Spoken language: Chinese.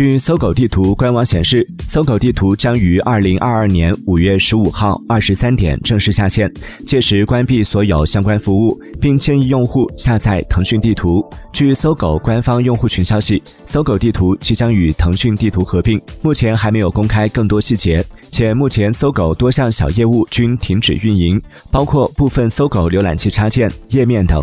据搜狗地图官网显示搜狗地图将于二零二二年五月十五号二十三点正式下线届时关闭所有相关服务并建议用户下载腾讯地图。据搜狗官方用户群消息搜狗地图即将与腾讯地图合并目前还没有公开更多细节且目前搜狗多项小业务均停止运营包括部分搜狗浏览器插件页面等。